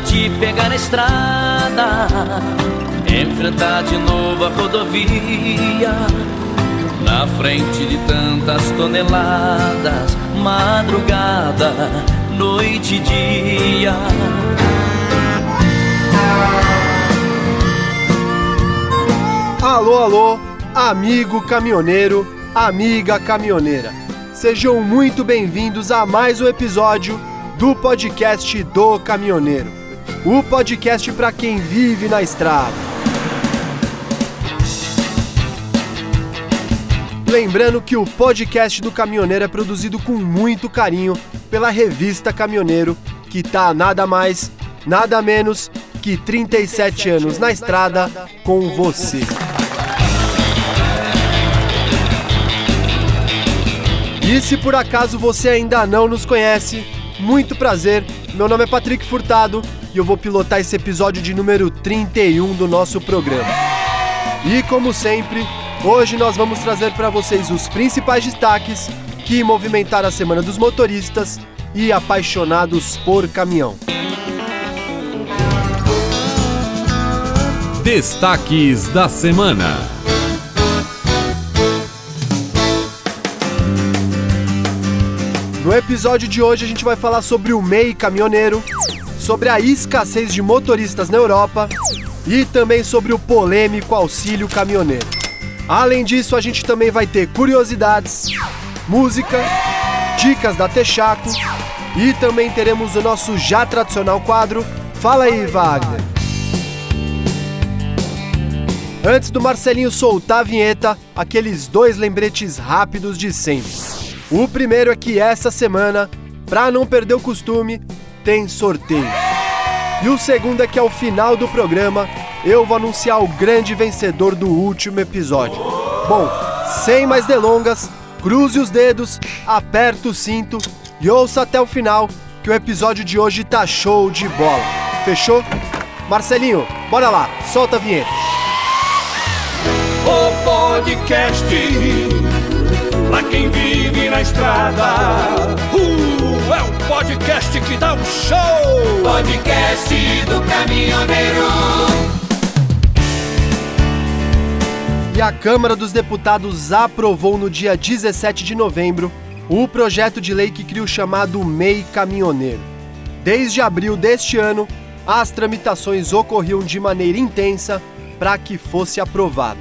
te pegar na estrada, enfrentar de novo a rodovia. Na frente de tantas toneladas, madrugada, noite e dia. Alô, alô, amigo caminhoneiro, amiga caminhoneira. Sejam muito bem-vindos a mais um episódio do podcast do caminhoneiro. O podcast para quem vive na estrada. Lembrando que o podcast do caminhoneiro é produzido com muito carinho pela revista Caminhoneiro, que tá nada mais, nada menos que 37 anos na estrada com você. E se por acaso você ainda não nos conhece, muito prazer. Meu nome é Patrick Furtado e eu vou pilotar esse episódio de número 31 do nosso programa. E como sempre, hoje nós vamos trazer para vocês os principais destaques que movimentaram a Semana dos Motoristas e apaixonados por caminhão. Destaques da semana. No episódio de hoje a gente vai falar sobre o MEI caminhoneiro, sobre a escassez de motoristas na Europa e também sobre o polêmico auxílio caminhoneiro. Além disso, a gente também vai ter curiosidades, música, dicas da Texaco e também teremos o nosso já tradicional quadro Fala aí, Wagner. Antes do Marcelinho soltar a vinheta, aqueles dois lembretes rápidos de sempre. O primeiro é que essa semana, para não perder o costume, tem sorteio. E o segundo é que ao final do programa eu vou anunciar o grande vencedor do último episódio. Bom, sem mais delongas, cruze os dedos, aperta o cinto e ouça até o final que o episódio de hoje tá show de bola. Fechou? Marcelinho, bora lá, solta a vinheta. O podcast pra quem vive na estrada. Uh, é um podcast que dá um show! Podcast do caminhoneiro. E a Câmara dos Deputados aprovou no dia 17 de novembro o projeto de lei que cria o chamado MEI Caminhoneiro. Desde abril deste ano, as tramitações ocorriam de maneira intensa para que fosse aprovado.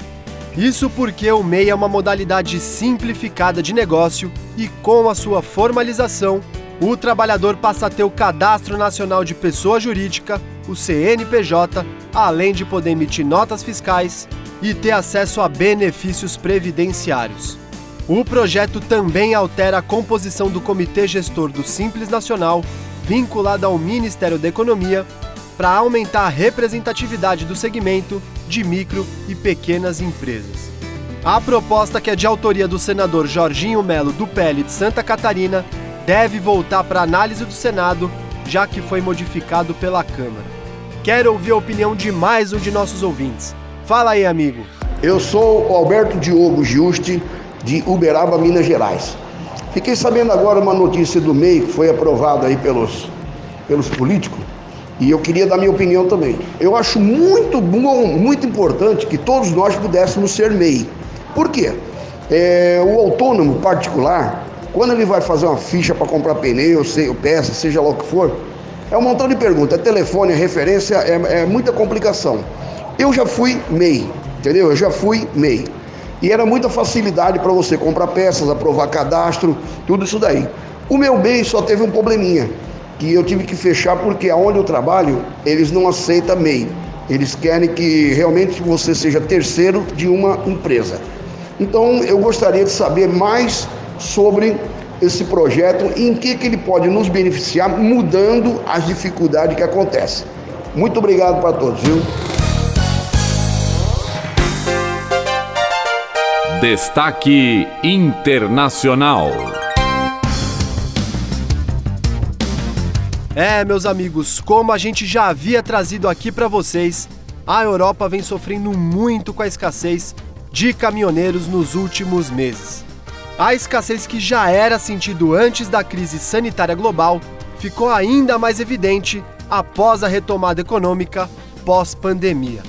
Isso porque o MEI é uma modalidade simplificada de negócio e, com a sua formalização, o trabalhador passa a ter o Cadastro Nacional de Pessoa Jurídica, o CNPJ, além de poder emitir notas fiscais e ter acesso a benefícios previdenciários. O projeto também altera a composição do Comitê Gestor do Simples Nacional, vinculado ao Ministério da Economia, para aumentar a representatividade do segmento de micro e pequenas empresas. A proposta, que é de autoria do senador Jorginho Melo do PL de Santa Catarina, deve voltar para análise do Senado, já que foi modificado pela Câmara. Quero ouvir a opinião de mais um de nossos ouvintes. Fala aí, amigo. Eu sou o Alberto Diogo Juste, de Uberaba, Minas Gerais. Fiquei sabendo agora uma notícia do MEI que foi aprovada aí pelos, pelos políticos e eu queria dar minha opinião também. Eu acho muito bom, muito importante que todos nós pudéssemos ser MEI. Por quê? É, o autônomo particular, quando ele vai fazer uma ficha para comprar pneu, peça, seja lá o que for, é um montão de perguntas. É telefone, é referência, é, é muita complicação. Eu já fui MEI, entendeu? Eu já fui MEI. E era muita facilidade para você comprar peças, aprovar cadastro, tudo isso daí. O meu MEI só teve um probleminha que eu tive que fechar porque aonde eu trabalho, eles não aceitam MEI. Eles querem que realmente você seja terceiro de uma empresa. Então, eu gostaria de saber mais sobre esse projeto e em que, que ele pode nos beneficiar, mudando as dificuldades que acontecem. Muito obrigado para todos, viu? Destaque Internacional. É, meus amigos, como a gente já havia trazido aqui para vocês, a Europa vem sofrendo muito com a escassez de caminhoneiros nos últimos meses. A escassez que já era sentido antes da crise sanitária global ficou ainda mais evidente após a retomada econômica pós-pandemia.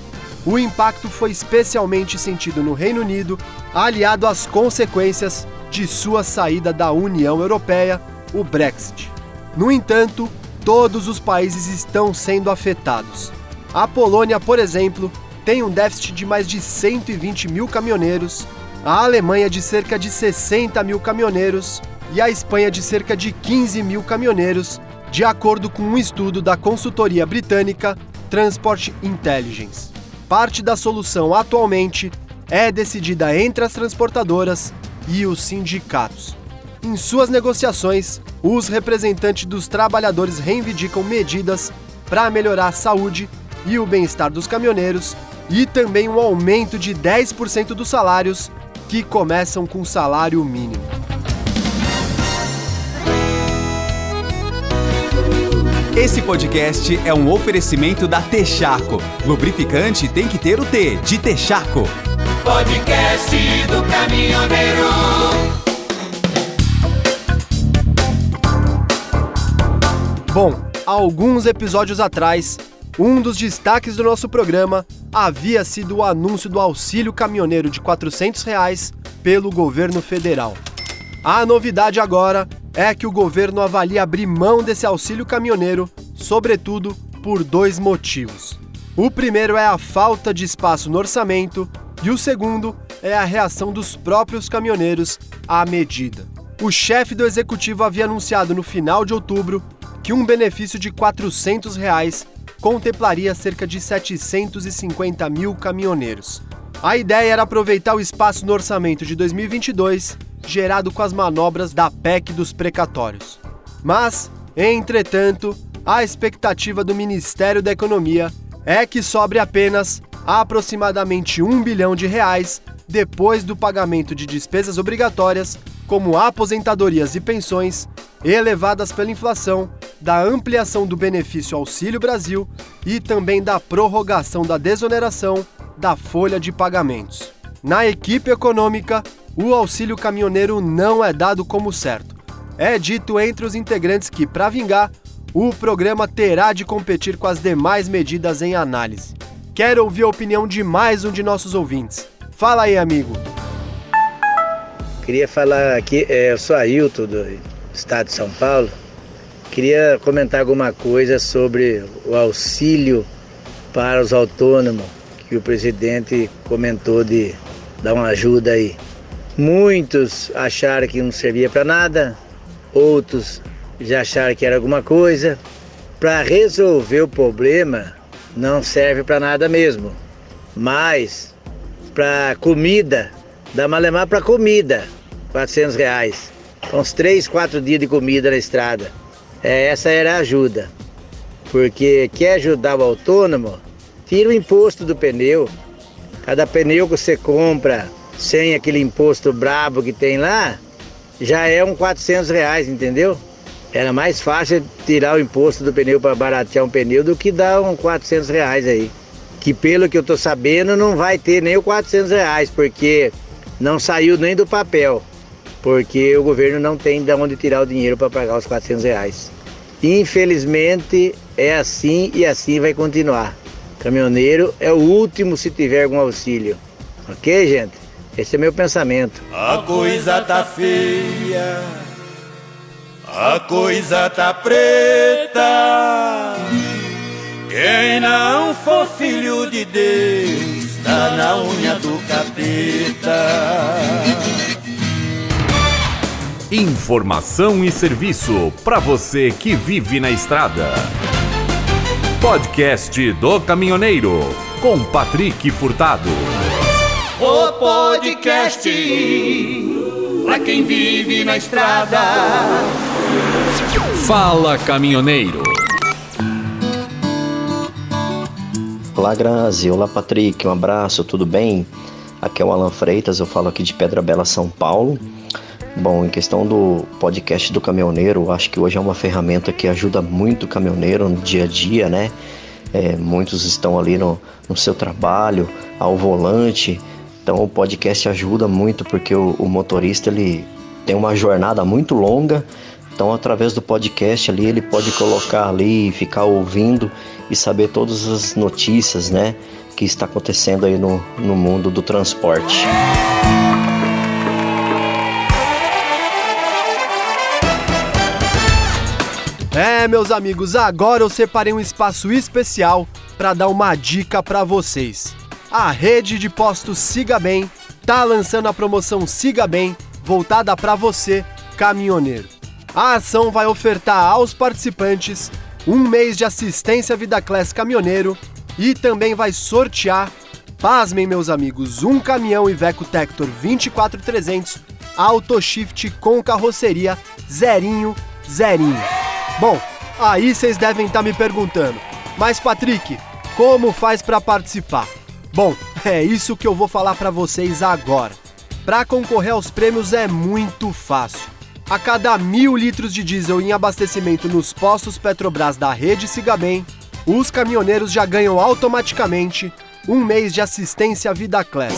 O impacto foi especialmente sentido no Reino Unido, aliado às consequências de sua saída da União Europeia, o Brexit. No entanto, todos os países estão sendo afetados. A Polônia, por exemplo, tem um déficit de mais de 120 mil caminhoneiros, a Alemanha de cerca de 60 mil caminhoneiros e a Espanha de cerca de 15 mil caminhoneiros, de acordo com um estudo da consultoria britânica Transport Intelligence. Parte da solução atualmente é decidida entre as transportadoras e os sindicatos. Em suas negociações, os representantes dos trabalhadores reivindicam medidas para melhorar a saúde e o bem-estar dos caminhoneiros e também um aumento de 10% dos salários que começam com salário mínimo. Esse podcast é um oferecimento da Texaco. Lubrificante tem que ter o T de Texaco. Podcast do caminhoneiro. Bom, alguns episódios atrás, um dos destaques do nosso programa havia sido o anúncio do auxílio caminhoneiro de 400 reais pelo governo federal. A novidade agora é que o governo avalia abrir mão desse auxílio caminhoneiro, sobretudo por dois motivos. O primeiro é a falta de espaço no orçamento e o segundo é a reação dos próprios caminhoneiros à medida. O chefe do executivo havia anunciado no final de outubro que um benefício de 400 reais contemplaria cerca de 750 mil caminhoneiros. A ideia era aproveitar o espaço no orçamento de 2022 gerado com as manobras da PEC dos precatórios. Mas, entretanto, a expectativa do Ministério da Economia é que sobre apenas aproximadamente um bilhão de reais depois do pagamento de despesas obrigatórias, como aposentadorias e pensões, elevadas pela inflação, da ampliação do benefício Auxílio Brasil e também da prorrogação da desoneração da folha de pagamentos. Na equipe econômica, o auxílio caminhoneiro não é dado como certo. É dito entre os integrantes que, para vingar, o programa terá de competir com as demais medidas em análise. Quero ouvir a opinião de mais um de nossos ouvintes. Fala aí, amigo. Queria falar aqui, é, eu sou Ailton do estado de São Paulo. Queria comentar alguma coisa sobre o auxílio para os autônomos que o presidente comentou de dar uma ajuda aí. Muitos acharam que não servia para nada, outros já acharam que era alguma coisa. Para resolver o problema, não serve para nada mesmo. Mas para comida, dá malemar para comida, 400 reais. Uns 3, 4 dias de comida na estrada. É, essa era a ajuda. Porque quer ajudar o autônomo, tira o imposto do pneu. Cada pneu que você compra sem aquele imposto brabo que tem lá, já é um 400 reais, entendeu? Era mais fácil tirar o imposto do pneu para baratear um pneu do que dar um 400 reais aí. Que pelo que eu tô sabendo não vai ter nem o 400 reais, porque não saiu nem do papel. Porque o governo não tem de onde tirar o dinheiro para pagar os 400 reais. Infelizmente é assim e assim vai continuar. Caminhoneiro é o último se tiver algum auxílio. Ok, gente? Esse é meu pensamento. A coisa tá feia, a coisa tá preta. Quem não for filho de Deus, tá na unha do capeta. Informação e serviço para você que vive na estrada. Podcast do Caminhoneiro com Patrick Furtado. O podcast pra quem vive na estrada. Fala Caminhoneiro. Olá Grazi, olá Patrick, um abraço, tudo bem? Aqui é o Alan Freitas, eu falo aqui de Pedra Bela, São Paulo. Bom, em questão do podcast do caminhoneiro, acho que hoje é uma ferramenta que ajuda muito o caminhoneiro no dia a dia, né? É, muitos estão ali no, no seu trabalho, ao volante, então o podcast ajuda muito porque o, o motorista ele tem uma jornada muito longa Então, através do podcast ali, ele pode colocar ali, ficar ouvindo e saber todas as notícias, né, que está acontecendo aí no, no mundo do transporte. É, meus amigos, agora eu separei um espaço especial para dar uma dica para vocês. A rede de postos Siga Bem tá lançando a promoção Siga Bem, voltada para você, caminhoneiro. A ação vai ofertar aos participantes um mês de assistência Vida Class Caminhoneiro e também vai sortear, pasmem meus amigos, um caminhão Iveco Tector 24300 Autoshift com carroceria zerinho, zerinho. Bom, aí vocês devem estar tá me perguntando, mas Patrick, como faz para participar? Bom, é isso que eu vou falar para vocês agora. Para concorrer aos prêmios é muito fácil. A cada mil litros de diesel em abastecimento nos postos Petrobras da rede Siga Bem, os caminhoneiros já ganham automaticamente um mês de assistência Vida Class.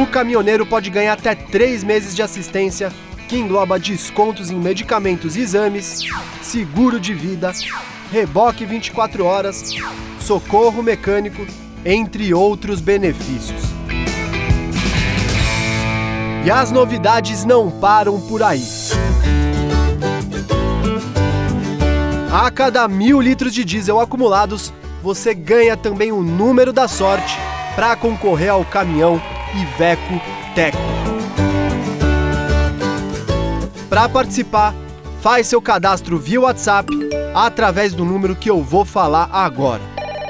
O caminhoneiro pode ganhar até três meses de assistência, que engloba descontos em medicamentos e exames, seguro de vida, reboque 24 horas, socorro mecânico, entre outros benefícios. E as novidades não param por aí. A cada mil litros de diesel acumulados, você ganha também o número da sorte para concorrer ao caminhão Iveco Tecno. Para participar, faz seu cadastro via WhatsApp através do número que eu vou falar agora.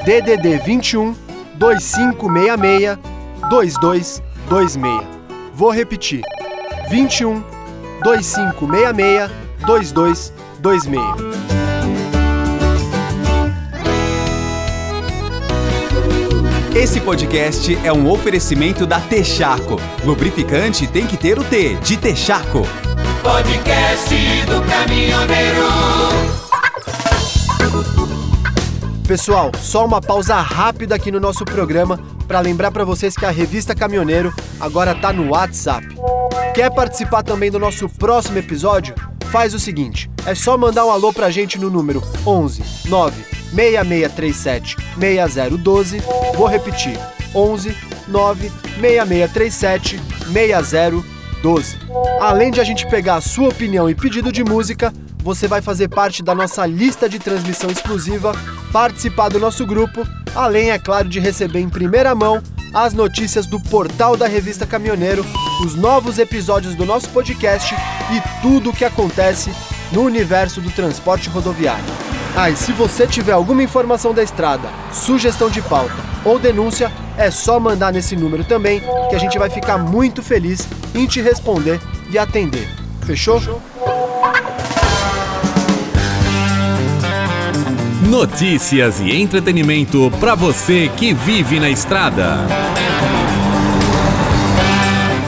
DDD 21 2566 2226. Vou repetir. 21 2566 2226. Esse podcast é um oferecimento da Texaco. Lubrificante tem que ter o T de Texaco. Podcast do caminhoneiro. Pessoal, só uma pausa rápida aqui no nosso programa para lembrar para vocês que a revista Caminhoneiro agora tá no WhatsApp. Quer participar também do nosso próximo episódio? Faz o seguinte, é só mandar um alô pra gente no número 11 9 6637 6012. Vou repetir: 11 9 6637 6012. Além de a gente pegar a sua opinião e pedido de música, você vai fazer parte da nossa lista de transmissão exclusiva, participar do nosso grupo, além, é claro, de receber em primeira mão as notícias do portal da revista Caminhoneiro, os novos episódios do nosso podcast e tudo o que acontece no universo do transporte rodoviário. Ah, e se você tiver alguma informação da estrada, sugestão de pauta ou denúncia, é só mandar nesse número também, que a gente vai ficar muito feliz em te responder e atender. Fechou? Notícias e entretenimento para você que vive na estrada.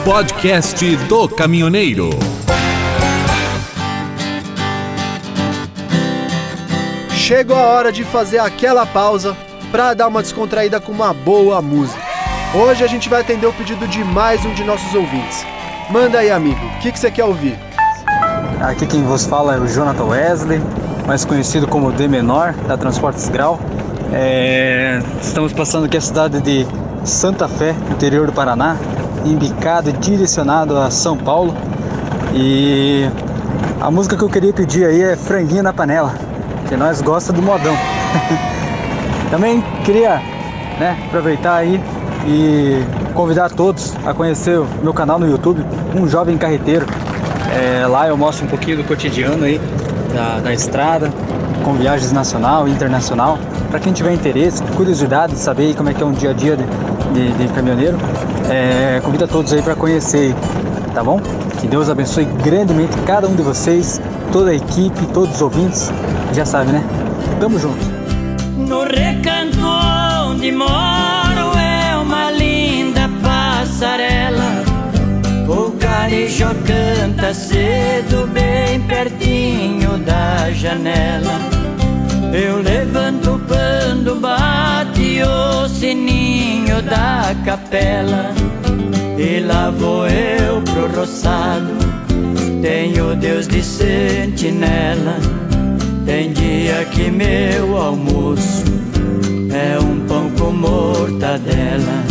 Podcast do Caminhoneiro. Chegou a hora de fazer aquela pausa para dar uma descontraída com uma boa música. Hoje a gente vai atender o pedido de mais um de nossos ouvintes. Manda aí, amigo, o que, que você quer ouvir? Aqui quem vos fala é o Jonathan Wesley, mais conhecido como D Menor, da Transportes Grau. É, estamos passando aqui a cidade de Santa Fé, interior do Paraná, embicado e direcionado a São Paulo. E a música que eu queria pedir aí é Franguinho na Panela, que nós gosta do modão. Também queria né, aproveitar aí e convidar todos a conhecer o meu canal no YouTube, Um Jovem Carreteiro. É, lá eu mostro um pouquinho do cotidiano aí da, da estrada, com viagens nacional e internacional. Para quem tiver interesse, curiosidade de saber como é que é um dia a dia de, de, de caminhoneiro, é, convido a todos aí para conhecer, tá bom? Que Deus abençoe grandemente cada um de vocês, toda a equipe, todos os ouvintes. Já sabe, né? Tamo junto. No recanto onde moro é uma linda passarela o carijó canta cedo, bem pertinho da janela. Eu levanto o pano, bate o sininho da capela. E lá vou eu pro roçado Tenho Deus de sentinela. Tem dia que meu almoço É um pão com mortadela.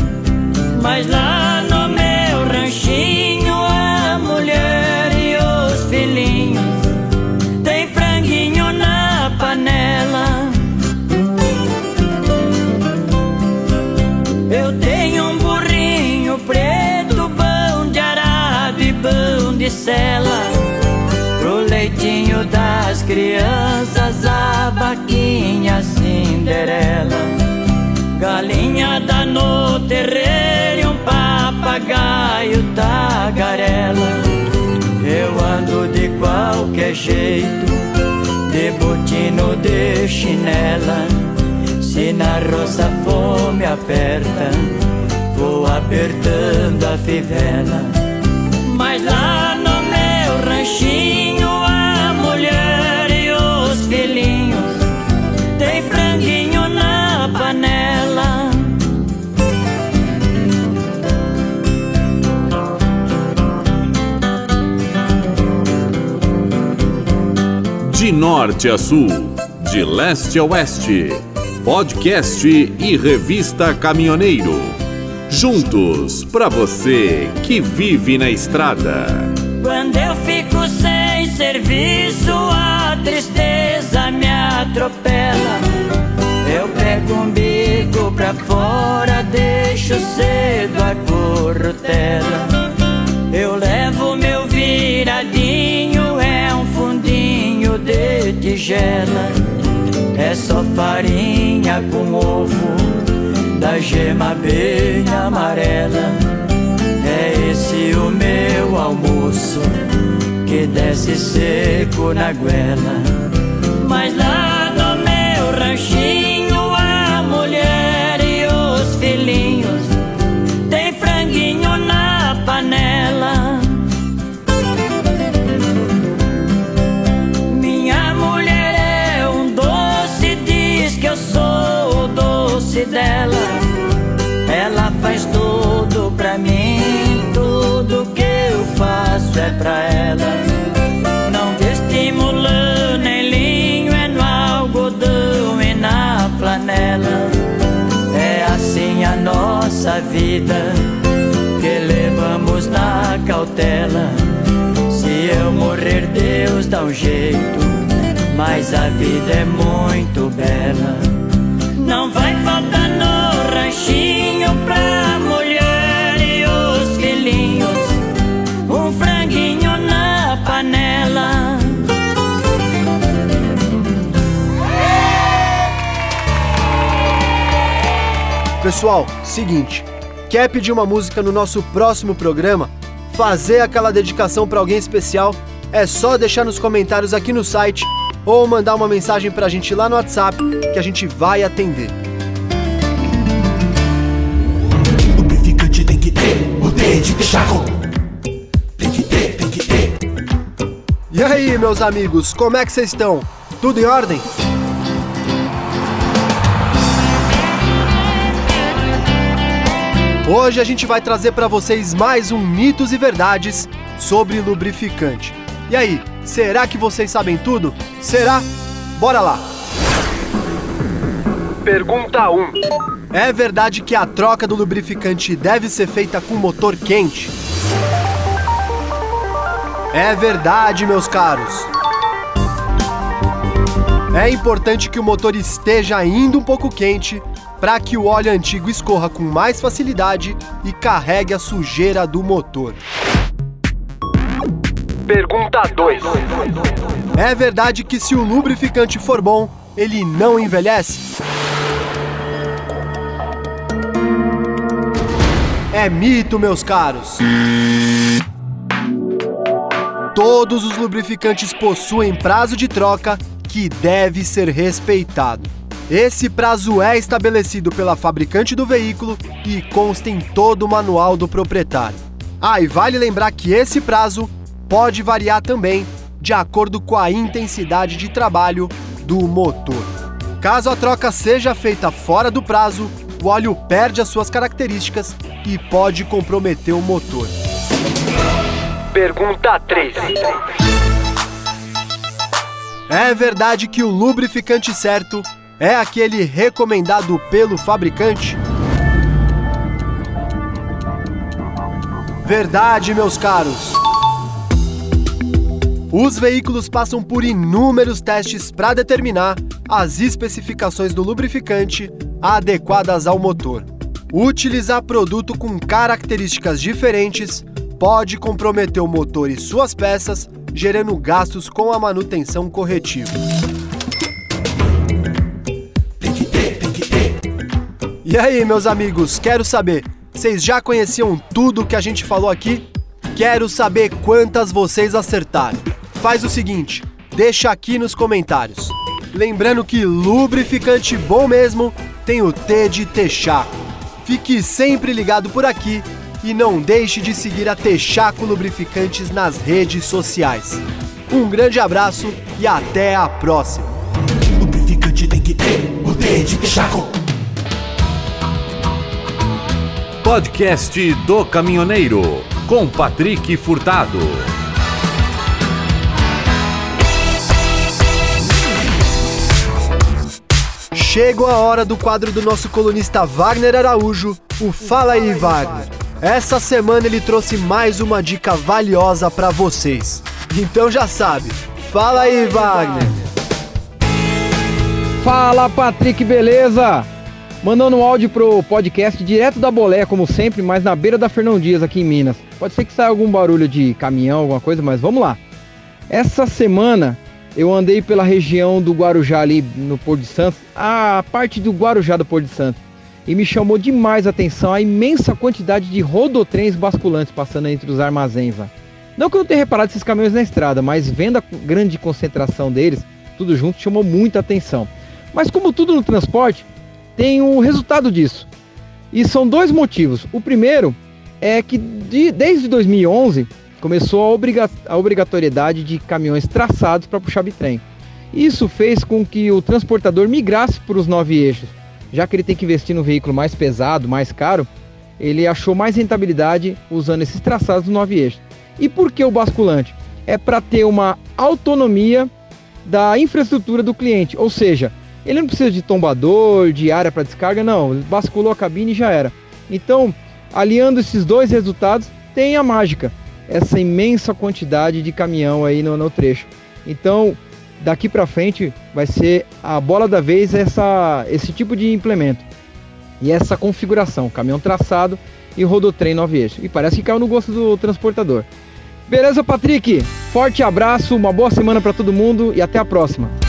Mas lá no meu ranchinho A mulher e os filhinhos Tem franguinho na panela. Eu tenho um burrinho preto, pão de arado e pão de sela. Crianças, a vaquinha Cinderela. Galinha dá no terreiro e um papagaio tagarela. Eu ando de qualquer jeito, de botino de chinela. Se na roça fome aperta, vou apertando a fivela. Mas lá no meu ranchinho, De norte a sul, de leste a oeste. Podcast e revista Caminhoneiro. Juntos para você que vive na estrada. Quando eu fico sem serviço, a tristeza me atropela. Eu pego um bico pra fora, deixo cedo a corrutela. Eu levo meu viradinho, É só farinha com ovo, da gema bem amarela. É esse o meu almoço, que desce seco na goela. Mas lá no meu ranchinho, a mulher e os filhinhos nossa vida que levamos na cautela. Se eu morrer, Deus dá um jeito, mas a vida é muito bela. Não vai faltar no ranchinho pra mulher Pessoal, seguinte, quer pedir uma música no nosso próximo programa? Fazer aquela dedicação para alguém especial? É só deixar nos comentários aqui no site ou mandar uma mensagem pra gente lá no WhatsApp que a gente vai atender. Lubrificante tem que ter, o D de. Tem que ter, tem que ter. E aí, meus amigos, como é que vocês estão? Tudo em ordem? Hoje a gente vai trazer para vocês mais um mitos e verdades sobre lubrificante. E aí, será que vocês sabem tudo? Será? Bora lá. Pergunta 1. É verdade que a troca do lubrificante deve ser feita com motor quente? É verdade, meus caros. É importante que o motor esteja ainda um pouco quente para que o óleo antigo escorra com mais facilidade e carregue a sujeira do motor. Pergunta 2. É verdade que se o lubrificante for bom, ele não envelhece? É mito, meus caros. Todos os lubrificantes possuem prazo de troca que deve ser respeitado. Esse prazo é estabelecido pela fabricante do veículo e consta em todo o manual do proprietário. Ah, e vale lembrar que esse prazo pode variar também de acordo com a intensidade de trabalho do motor. Caso a troca seja feita fora do prazo, o óleo perde as suas características e pode comprometer o motor. Pergunta 3. É verdade que o lubrificante certo é aquele recomendado pelo fabricante? Verdade, meus caros. Os veículos passam por inúmeros testes para determinar as especificações do lubrificante adequadas ao motor. Utilizar produto com características diferentes pode comprometer o motor e suas peças, gerando gastos com a manutenção corretiva. E aí, meus amigos, quero saber, vocês já conheciam tudo que a gente falou aqui? Quero saber quantas vocês acertaram. Faz o seguinte, deixa aqui nos comentários. Lembrando que lubrificante bom mesmo tem o T de Texaco. Fique sempre ligado por aqui e não deixe de seguir a Texaco Lubrificantes nas redes sociais. Um grande abraço e até a próxima. Lubrificante tem que ter o T de Texaco. Podcast do Caminhoneiro com Patrick Furtado. Chegou a hora do quadro do nosso colunista Wagner Araújo, o Fala aí Wagner. Essa semana ele trouxe mais uma dica valiosa para vocês. Então já sabe, fala aí Wagner. Fala Patrick, beleza? Mandando um áudio pro podcast direto da Bolé, como sempre, mas na beira da Fernão Dias aqui em Minas. Pode ser que saia algum barulho de caminhão, alguma coisa, mas vamos lá. Essa semana eu andei pela região do Guarujá ali no Porto de Santos, a parte do Guarujá do Porto de Santos. E me chamou demais a atenção a imensa quantidade de rodotrens basculantes passando entre os armazéns lá. Não que eu não tenha reparado esses caminhões na estrada, mas vendo a grande concentração deles, tudo junto chamou muita atenção. Mas como tudo no transporte, tem um resultado disso. E são dois motivos. O primeiro é que de, desde 2011 começou a, obriga a obrigatoriedade de caminhões traçados para puxar bitrem. Isso fez com que o transportador migrasse para os nove eixos. Já que ele tem que investir no veículo mais pesado, mais caro, ele achou mais rentabilidade usando esses traçados dos nove eixos. E por que o basculante? É para ter uma autonomia da infraestrutura do cliente, ou seja, ele não precisa de tombador, de área para descarga, não, basculou a cabine e já era. Então, aliando esses dois resultados, tem a mágica essa imensa quantidade de caminhão aí no, no trecho. Então, daqui para frente vai ser a bola da vez essa, esse tipo de implemento. E essa configuração, caminhão traçado e rodotrem 9 eixos. E parece que caiu no gosto do transportador. Beleza, Patrick? Forte abraço, uma boa semana para todo mundo e até a próxima.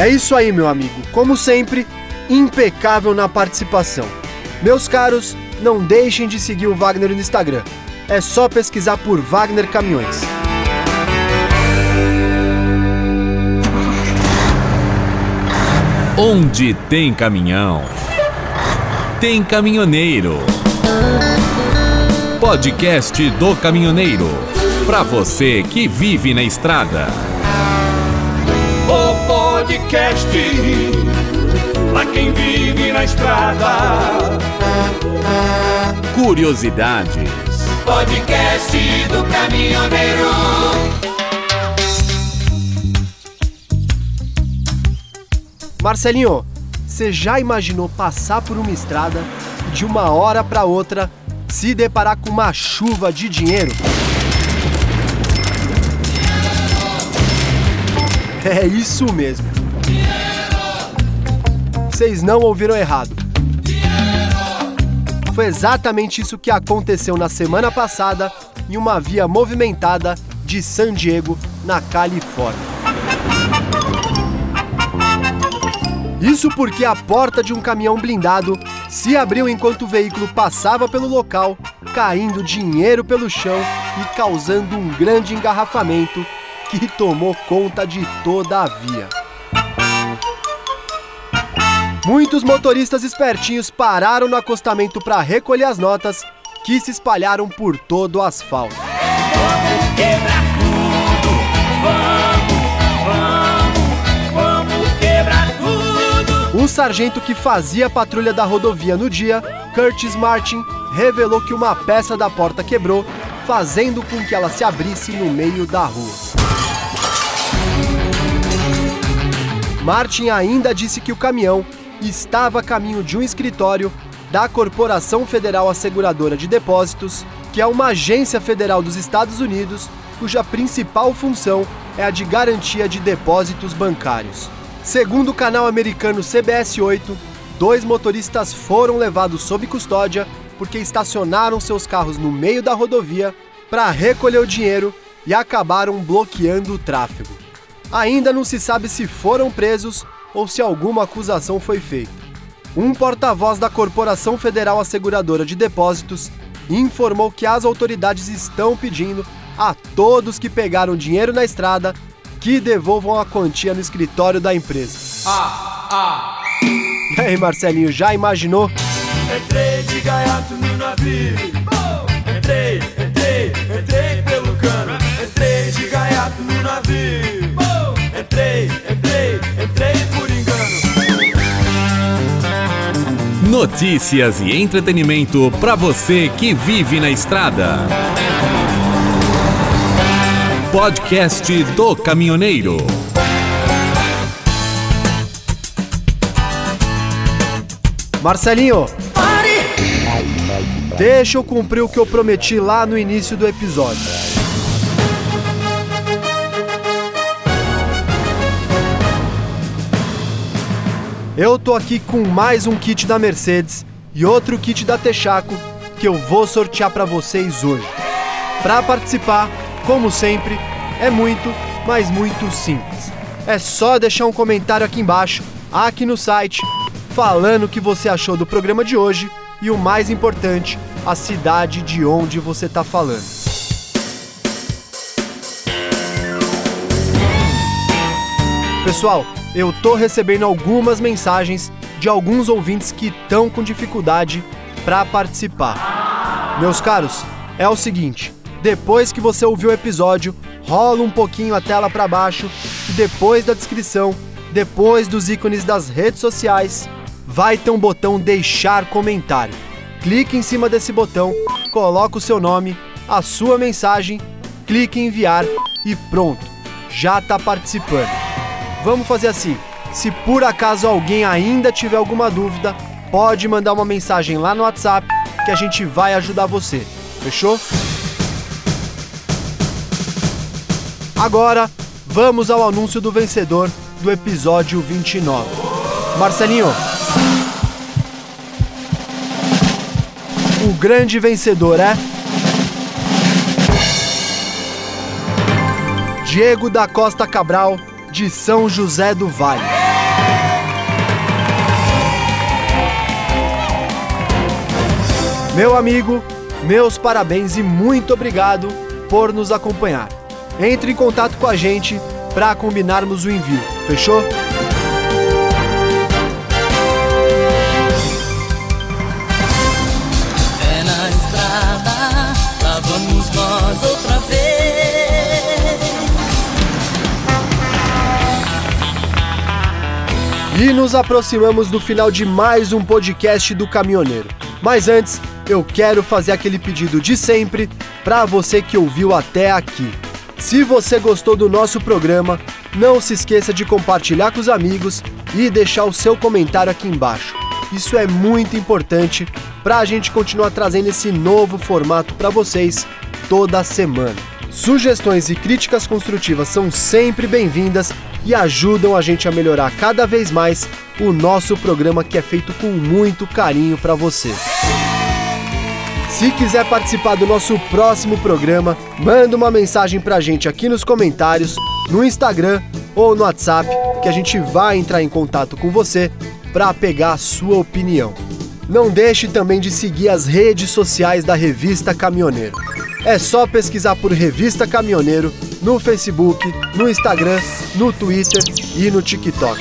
É isso aí, meu amigo. Como sempre, impecável na participação. Meus caros, não deixem de seguir o Wagner no Instagram. É só pesquisar por Wagner Caminhões. Onde tem caminhão, tem caminhoneiro. Podcast do Caminhoneiro. Para você que vive na estrada. Podcast pra quem vive na estrada. Curiosidades. Podcast do caminhoneiro. Marcelinho, você já imaginou passar por uma estrada e de uma hora para outra se deparar com uma chuva de dinheiro? É isso mesmo. Vocês não ouviram errado. Foi exatamente isso que aconteceu na semana passada em uma via movimentada de San Diego, na Califórnia. Isso porque a porta de um caminhão blindado se abriu enquanto o veículo passava pelo local, caindo dinheiro pelo chão e causando um grande engarrafamento que tomou conta de toda a via. Muitos motoristas espertinhos pararam no acostamento para recolher as notas que se espalharam por todo o asfalto. Vamos quebrar tudo, vamos, vamos, O sargento que fazia a patrulha da rodovia no dia, Curtis Martin, revelou que uma peça da porta quebrou, fazendo com que ela se abrisse no meio da rua. Martin ainda disse que o caminhão estava a caminho de um escritório da Corporação Federal Asseguradora de Depósitos, que é uma agência federal dos Estados Unidos cuja principal função é a de garantia de depósitos bancários. Segundo o canal americano CBS 8, dois motoristas foram levados sob custódia porque estacionaram seus carros no meio da rodovia para recolher o dinheiro e acabaram bloqueando o tráfego. Ainda não se sabe se foram presos ou se alguma acusação foi feita. Um porta-voz da Corporação Federal Asseguradora de Depósitos informou que as autoridades estão pedindo a todos que pegaram dinheiro na estrada que devolvam a quantia no escritório da empresa. Ah, ah. E aí, Marcelinho, já imaginou? Entrei de gaiato no navio. Oh! Entrei, entrei, entrei pelo cano. Entrei de gaiato no navio. Oh! Entrei, entrei, entrei Notícias e entretenimento para você que vive na estrada. Podcast do Caminhoneiro. Marcelinho, pare! Deixa eu cumprir o que eu prometi lá no início do episódio. Eu tô aqui com mais um kit da Mercedes e outro kit da Texaco que eu vou sortear para vocês hoje. Para participar, como sempre, é muito, mas muito simples. É só deixar um comentário aqui embaixo, aqui no site, falando o que você achou do programa de hoje e o mais importante, a cidade de onde você está falando. Pessoal, eu tô recebendo algumas mensagens de alguns ouvintes que estão com dificuldade para participar. Meus caros, é o seguinte, depois que você ouviu o episódio, rola um pouquinho a tela para baixo e depois da descrição, depois dos ícones das redes sociais, vai ter um botão deixar comentário. Clique em cima desse botão, coloca o seu nome, a sua mensagem, clique em enviar e pronto, já está participando. Vamos fazer assim. Se por acaso alguém ainda tiver alguma dúvida, pode mandar uma mensagem lá no WhatsApp que a gente vai ajudar você. Fechou? Agora, vamos ao anúncio do vencedor do episódio 29. Marcelinho, o grande vencedor é. Diego da Costa Cabral, de São José do Vale. Meu amigo, meus parabéns e muito obrigado por nos acompanhar. Entre em contato com a gente para combinarmos o envio, fechou? E nos aproximamos do final de mais um podcast do Caminhoneiro. Mas antes, eu quero fazer aquele pedido de sempre para você que ouviu até aqui. Se você gostou do nosso programa, não se esqueça de compartilhar com os amigos e deixar o seu comentário aqui embaixo. Isso é muito importante para a gente continuar trazendo esse novo formato para vocês toda semana. Sugestões e críticas construtivas são sempre bem-vindas e ajudam a gente a melhorar cada vez mais o nosso programa que é feito com muito carinho para você. Se quiser participar do nosso próximo programa, manda uma mensagem pra gente aqui nos comentários, no Instagram ou no WhatsApp, que a gente vai entrar em contato com você para pegar a sua opinião. Não deixe também de seguir as redes sociais da Revista Caminhoneiro. É só pesquisar por Revista Caminhoneiro no Facebook, no Instagram, no Twitter e no TikTok.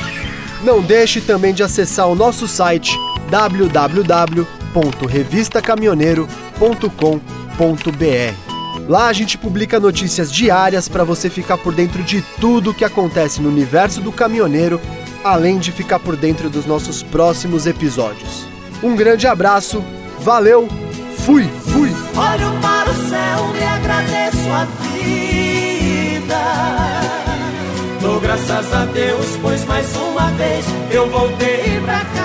Não deixe também de acessar o nosso site www.revistacaminhoneiro.com.br. Lá a gente publica notícias diárias para você ficar por dentro de tudo o que acontece no universo do caminhoneiro além de ficar por dentro dos nossos próximos episódios. Um grande abraço, valeu, fui, fui! Olho para o céu agradeço a vida. Dou graças a Deus, pois mais uma vez eu voltei pra casa.